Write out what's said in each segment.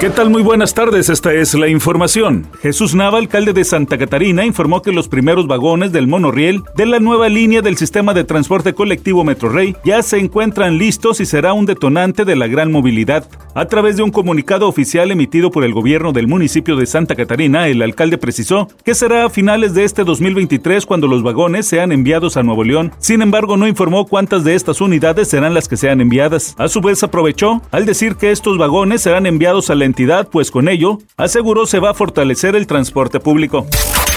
¿Qué tal? Muy buenas tardes, esta es la información. Jesús Nava, alcalde de Santa Catarina, informó que los primeros vagones del monorriel de la nueva línea del sistema de transporte colectivo Metrorrey ya se encuentran listos y será un detonante de la gran movilidad. A través de un comunicado oficial emitido por el gobierno del municipio de Santa Catarina, el alcalde precisó que será a finales de este 2023 cuando los vagones sean enviados a Nuevo León. Sin embargo, no informó cuántas de estas unidades serán las que sean enviadas. A su vez, aprovechó al decir que estos vagones serán enviados a la entidad, pues con ello, aseguró se va a fortalecer el transporte público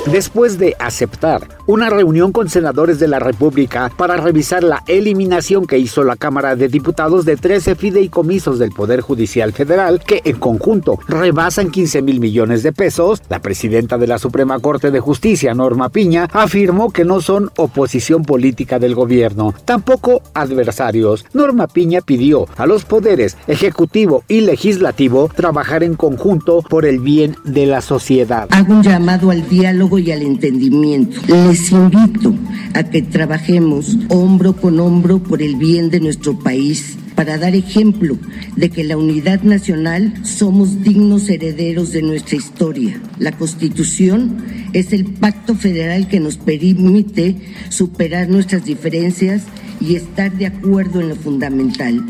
después de aceptar una reunión con senadores de la República para revisar la eliminación que hizo la Cámara de Diputados de 13 fideicomisos del Poder Judicial Federal que en conjunto rebasan 15 mil millones de pesos, la presidenta de la Suprema Corte de Justicia, Norma Piña, afirmó que no son oposición política del gobierno, tampoco adversarios. Norma Piña pidió a los poderes ejecutivo y legislativo trabajar en conjunto por el bien de la sociedad. Hago un llamado al diálogo y al entendimiento. Les invito a que trabajemos hombro con hombro por el bien de nuestro país para dar ejemplo de que la unidad nacional somos dignos herederos de nuestra historia. La Constitución es el pacto federal que nos permite superar nuestras diferencias y estar de acuerdo en lo fundamental.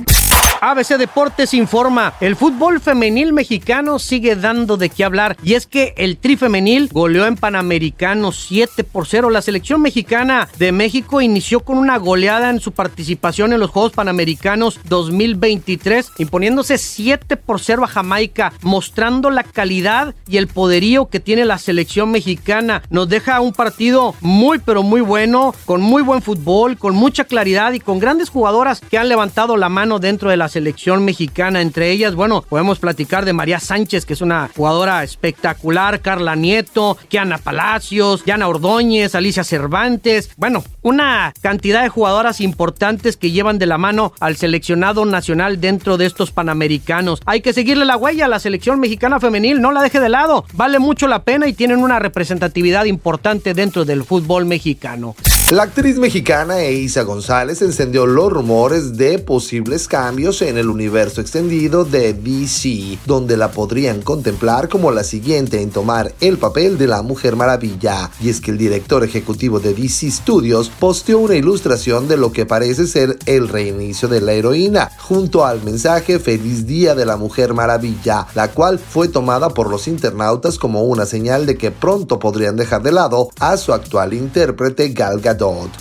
ABC Deportes informa, el fútbol femenil mexicano sigue dando de qué hablar y es que el tri femenil goleó en Panamericano 7 por 0. La selección mexicana de México inició con una goleada en su participación en los Juegos Panamericanos 2023, imponiéndose 7 por 0 a Jamaica, mostrando la calidad y el poderío que tiene la selección mexicana. Nos deja un partido muy pero muy bueno, con muy buen fútbol, con mucha claridad y con grandes jugadoras que han levantado la mano dentro de la selección mexicana. Entre ellas, bueno, podemos platicar de María Sánchez, que es una jugadora espectacular, Carla Nieto, Kiana Palacios, Yana Ordóñez, Alicia Cervantes. Bueno, una cantidad de jugadoras importantes que llevan de la mano al seleccionado nacional dentro de estos panamericanos. Hay que seguirle la huella a la selección mexicana femenil, no la deje de lado. Vale mucho la pena y tienen una representatividad importante dentro del fútbol mexicano. La actriz mexicana Eiza González encendió los rumores de posibles cambios en el universo extendido de DC, donde la podrían contemplar como la siguiente en tomar el papel de la Mujer Maravilla. Y es que el director ejecutivo de DC Studios posteó una ilustración de lo que parece ser el reinicio de la heroína, junto al mensaje Feliz Día de la Mujer Maravilla, la cual fue tomada por los internautas como una señal de que pronto podrían dejar de lado a su actual intérprete Gal Gadot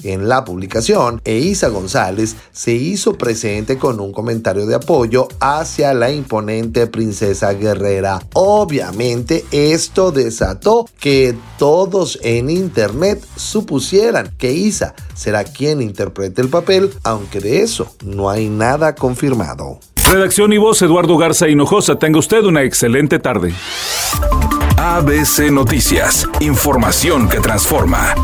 en la publicación, Eiza González se hizo presente con un comentario de apoyo hacia la imponente princesa guerrera. Obviamente esto desató que todos en internet supusieran que Isa será quien interprete el papel, aunque de eso no hay nada confirmado. Redacción y voz Eduardo Garza Hinojosa. Tenga usted una excelente tarde. ABC Noticias. Información que transforma.